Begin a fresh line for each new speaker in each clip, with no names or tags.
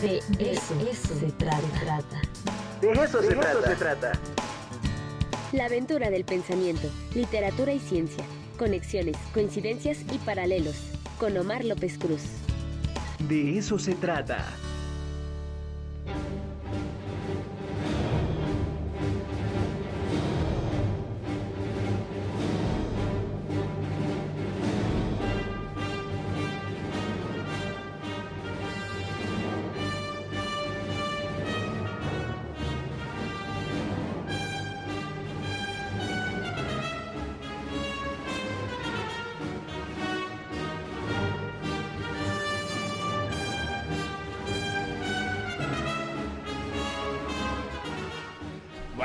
De eso, se trata.
De eso, se, trata.
La aventura del pensamiento, literatura y ciencia, conexiones, coincidencias y paralelos, con Omar López Cruz.
De eso se trata.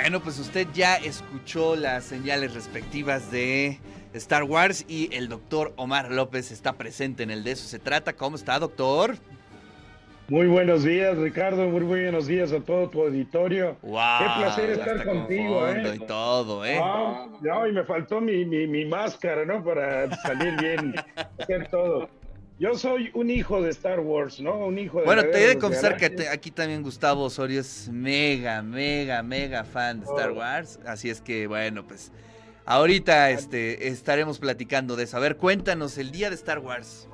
Bueno, pues usted ya escuchó las señales respectivas de Star Wars y el doctor Omar López está presente en el de eso se trata. ¿Cómo está, doctor?
Muy buenos días, Ricardo. Muy buenos días a todo tu auditorio.
Wow,
Qué placer estar contigo, ¿eh?
Y todo, ¿eh?
no, y me faltó mi, mi, mi máscara, ¿no? Para salir bien, hacer todo. Yo soy un hijo de Star Wars, ¿no? Un hijo de
Bueno, te he de confesar que aquí también Gustavo Osorio es mega, mega, mega fan de Star oh. Wars. Así es que, bueno, pues ahorita este, estaremos platicando de eso. A ver, cuéntanos el día de Star Wars.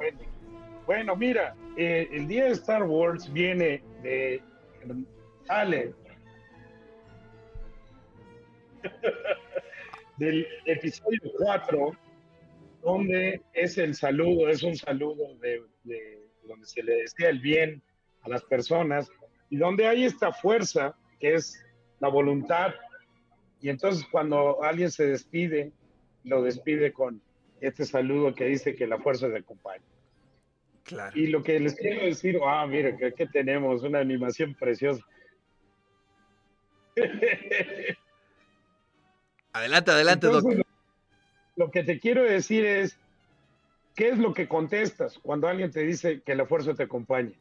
Bueno, mira, eh, el día de Star Wars viene de. Ale. del episodio 4 donde es el saludo, es un saludo de, donde se le desea el bien a las personas y donde hay esta fuerza que es la voluntad. Y entonces cuando alguien se despide, lo despide con este saludo que dice que la fuerza te acompaña.
Claro.
Y lo que les quiero decir, ah, mire, que, que tenemos una animación preciosa.
Adelante, adelante, doctor
que te quiero decir es, ¿qué es lo que contestas cuando alguien te dice que la fuerza te acompañe?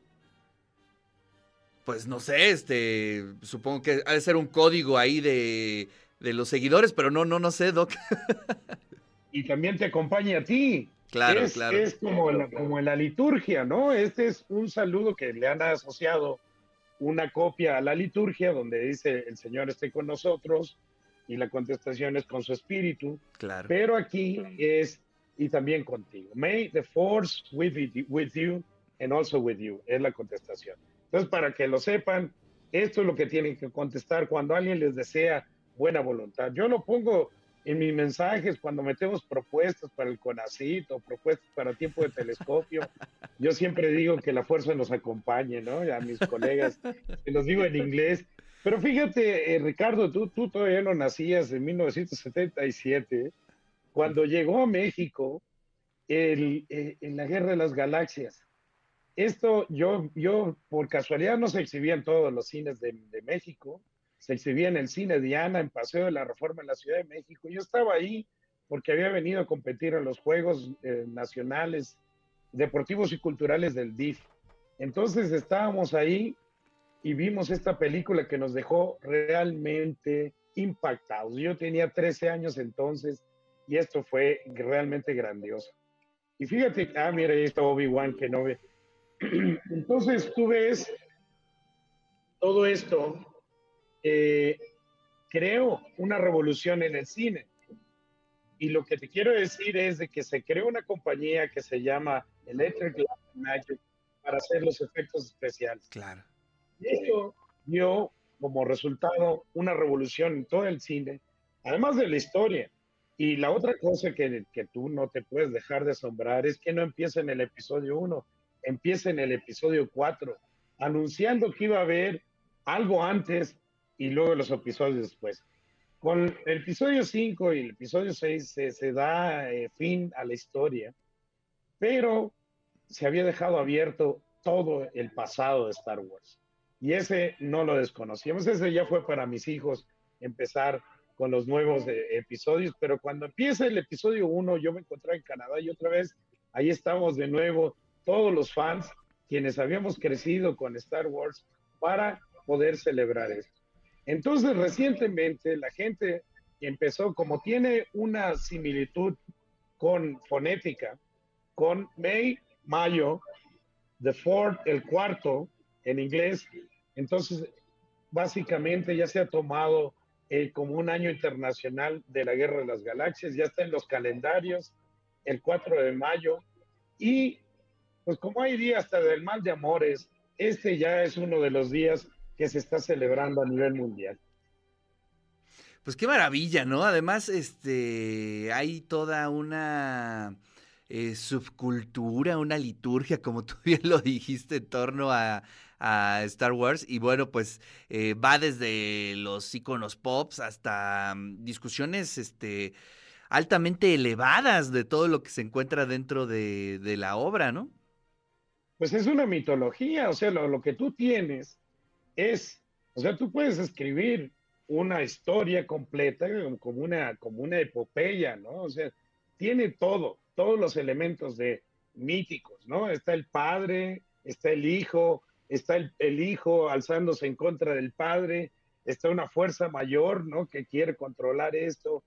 Pues no sé, este, supongo que ha de ser un código ahí de, los seguidores, pero no, no, no sé, Doc.
y también te acompaña a ti.
Claro,
es,
claro.
Es como, como en la liturgia, ¿no? Este es un saludo que le han asociado una copia a la liturgia donde dice el Señor esté con nosotros, y la contestación es con su espíritu.
Claro.
Pero aquí es y también contigo. May the force with you, with you and also with you es la contestación. Entonces, para que lo sepan, esto es lo que tienen que contestar cuando alguien les desea buena voluntad. Yo lo pongo en mis mensajes cuando metemos propuestas para el CONACIT o propuestas para tiempo de telescopio. Yo siempre digo que la fuerza nos acompañe, ¿no? a mis colegas, se los digo en inglés, pero fíjate, eh, Ricardo, tú, tú todavía no nacías en 1977, cuando llegó a México el, eh, en la Guerra de las Galaxias. Esto yo, yo por casualidad no se exhibía en todos los cines de, México, se exhibía en el cine Diana, en Paseo de la Reforma en la Ciudad de México. Yo estaba ahí porque había venido a competir en los Juegos eh, Nacionales, Deportivos y Culturales del DIF. Entonces estábamos ahí y vimos esta película que nos dejó realmente impactados. Yo tenía 13 años entonces y esto fue realmente grandioso. Y fíjate, ah, mira, ahí está Obi-Wan que no ve. Entonces tú ves todo esto, eh, creo una revolución en el cine. Y lo que te quiero decir es de que se creó una compañía que se llama Electric Light Magic para hacer los efectos especiales.
Claro.
Y esto dio como resultado una revolución en todo el cine, además de la historia. Y la otra cosa que, que tú no te puedes dejar de asombrar es que no empieza en el episodio 1, empieza en el episodio 4, anunciando que iba a haber algo antes y luego los episodios después. Con el episodio 5 y el episodio 6 se, da eh, fin a la historia, pero se había dejado abierto todo el pasado de Star Wars. Y ese no lo desconocíamos, ese ya fue para mis hijos empezar con los nuevos eh, episodios, pero cuando empieza el episodio 1 yo me encontré en Canadá y otra vez ahí estamos de nuevo todos los fans quienes habíamos crecido con Star Wars para poder celebrar esto. Entonces recientemente la gente empezó, como tiene una similitud con fonética, con May, mayo, the fourth, el cuarto, en inglés. Entonces, básicamente ya se ha tomado eh, como un año internacional de la Guerra de las Galaxias, ya está en los calendarios, el 4 de mayo, y pues como hay días hasta del mal de amores, este ya es uno de los días que se está celebrando a nivel mundial.
Pues qué maravilla, ¿no? Además, este, hay toda una eh, subcultura, una liturgia, como tú bien lo dijiste, en torno a, Star Wars. Y bueno, pues eh, va desde los iconos pops hasta mm, discusiones este, altamente elevadas de todo lo que se encuentra dentro de, la obra, ¿no?
Pues es una mitología, o sea, lo, lo que tú tienes es, o sea, tú puedes escribir una historia completa como una, como una epopeya, ¿no? O sea, tiene todo, todos los elementos de míticos, ¿no? Está el padre, está el hijo, está el, hijo alzándose en contra del padre, está una fuerza mayor, ¿no? Que quiere controlar esto,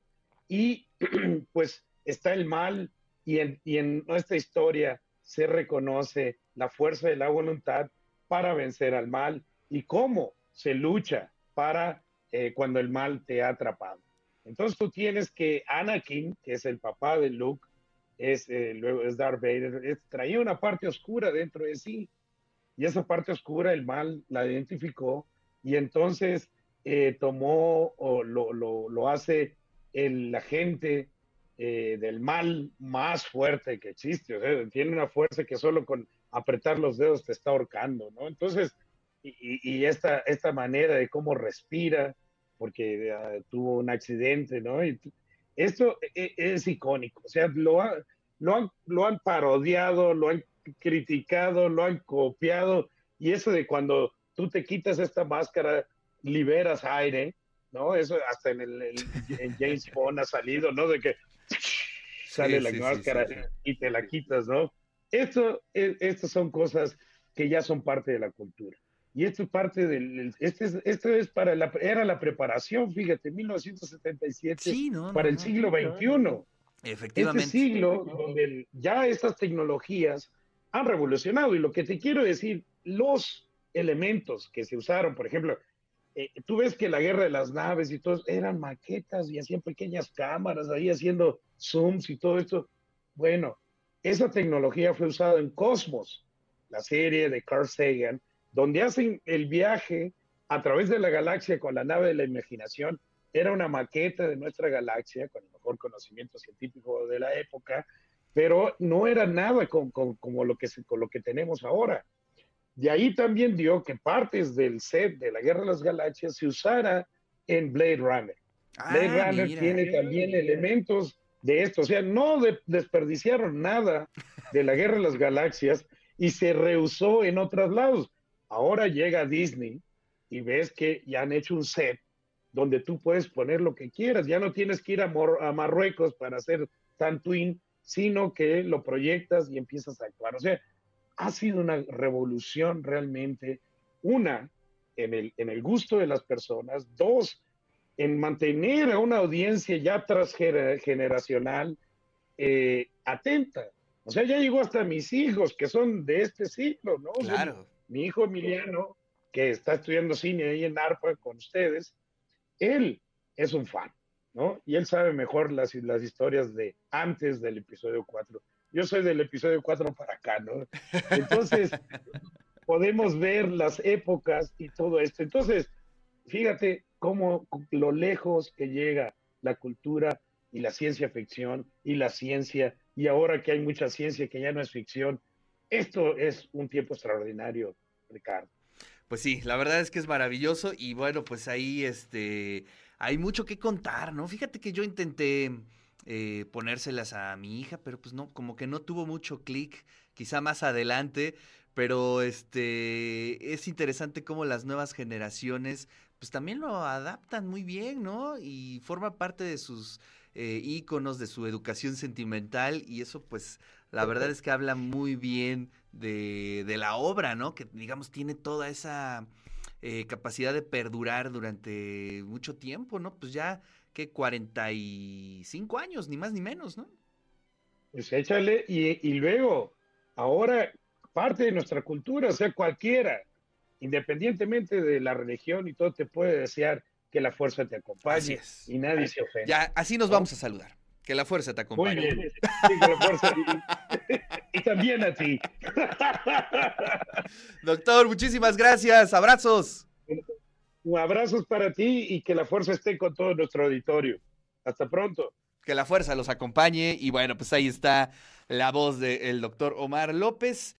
y pues está el mal, y en, y en nuestra historia se reconoce la fuerza de la voluntad para vencer al mal y cómo se lucha para eh, cuando el mal te ha atrapado. Entonces tú tienes que Anakin, que es el papá de Luke, es, eh, luego es Darth Vader, traía una parte oscura dentro de sí. Y esa parte oscura el mal la identificó y entonces eh, tomó o lo, lo, hace el agente del mal más fuerte que existe. Tiene una fuerza que solo con apretar los dedos te está ahorcando, ¿no? Entonces, y, esta, esta manera de cómo respira, porque ah, tuvo un accidente, ¿no? Esto e, e, es, icónico, o sea, lo, lo, han, lo han parodiado, lo han criticado, lo han copiado, y eso de cuando tú te quitas esta máscara, liberas aire, ¿no? Eso hasta en el, James Bond ha salido, ¿no? De que sale la máscara y te la quitas, ¿no? Esto, e, estas son cosas que ya son parte de la cultura. Y esto es parte del, este es, esto es para la, era la preparación, fíjate, 1977, para el siglo XXI.
Efectivamente.
Este siglo donde ya estas tecnologías han revolucionado. Y lo que te quiero decir, los elementos que se usaron, por ejemplo, eh, tú ves que la guerra de las naves y todo, eran maquetas y hacían pequeñas cámaras ahí haciendo zooms y todo esto. Bueno, esa tecnología fue usada en Cosmos, la serie de Carl Sagan, donde hacen el viaje a través de la galaxia con la nave de la imaginación. Era una maqueta de nuestra galaxia, con el mejor conocimiento científico de la época, pero no era nada con, como lo que, con lo que tenemos ahora. De ahí también dio que partes del set de la Guerra de las Galaxias se usara en Blade Runner. Ah, Blade Runner tiene también elementos de esto, o sea, no desperdiciaron nada de la Guerra de las Galaxias y se reusó en otros lados. Ahora llega Disney y ves que ya han hecho un set donde tú puedes poner lo que quieras. Ya no tienes que ir a, Marruecos para hacer Twin, sino que lo proyectas y empiezas a actuar. O sea, ha sido una revolución realmente. Una, en el, en el gusto de las personas. Dos, en mantener a una audiencia ya transgeneracional eh, atenta. O sea, ya llegó hasta mis hijos, que son de este siglo, ¿no?
Claro
mi hijo Emiliano, que está estudiando cine ahí en ARPA con ustedes, él es un fan, ¿no? Y él sabe mejor las, las historias de antes del episodio 4. Yo soy del episodio 4 para acá, ¿no? Entonces, podemos ver las épocas y todo esto. Entonces, fíjate cómo lo lejos que llega la cultura y la ciencia ficción y la ciencia, y ahora que hay mucha ciencia que ya no es ficción, esto es un tiempo extraordinario, Ricardo.
Pues sí, la verdad es que es maravilloso y bueno, pues ahí este hay mucho que contar, ¿no? Fíjate que yo intenté eh, ponérselas a mi hija, pero pues no, como que no tuvo mucho clic, quizá más adelante, pero este es interesante cómo las nuevas generaciones pues también lo adaptan muy bien, ¿no? Y forma parte de sus eh, de su educación sentimental y eso pues la verdad es que habla muy bien de, de la obra, ¿no? Que digamos tiene toda esa eh, capacidad de perdurar durante mucho tiempo, ¿no? Pues ya que 45 años, ni más ni menos, ¿no?
Pues échale, y, y luego, ahora parte de nuestra cultura, o sea, cualquiera independientemente de la religión y todo, te puede desear que la fuerza te acompañe y nadie se ofenda.
Ya, así nos vamos a saludar. Que la fuerza te
Muy
acompañe.
bien. Sí, que la fuerza- y, y también a ti.
Doctor, muchísimas gracias. Abrazos.
Un abrazo para ti y que la fuerza esté con todo nuestro auditorio. Hasta pronto.
Que la fuerza los acompañe. Y bueno, pues ahí está la voz del doctor Omar López.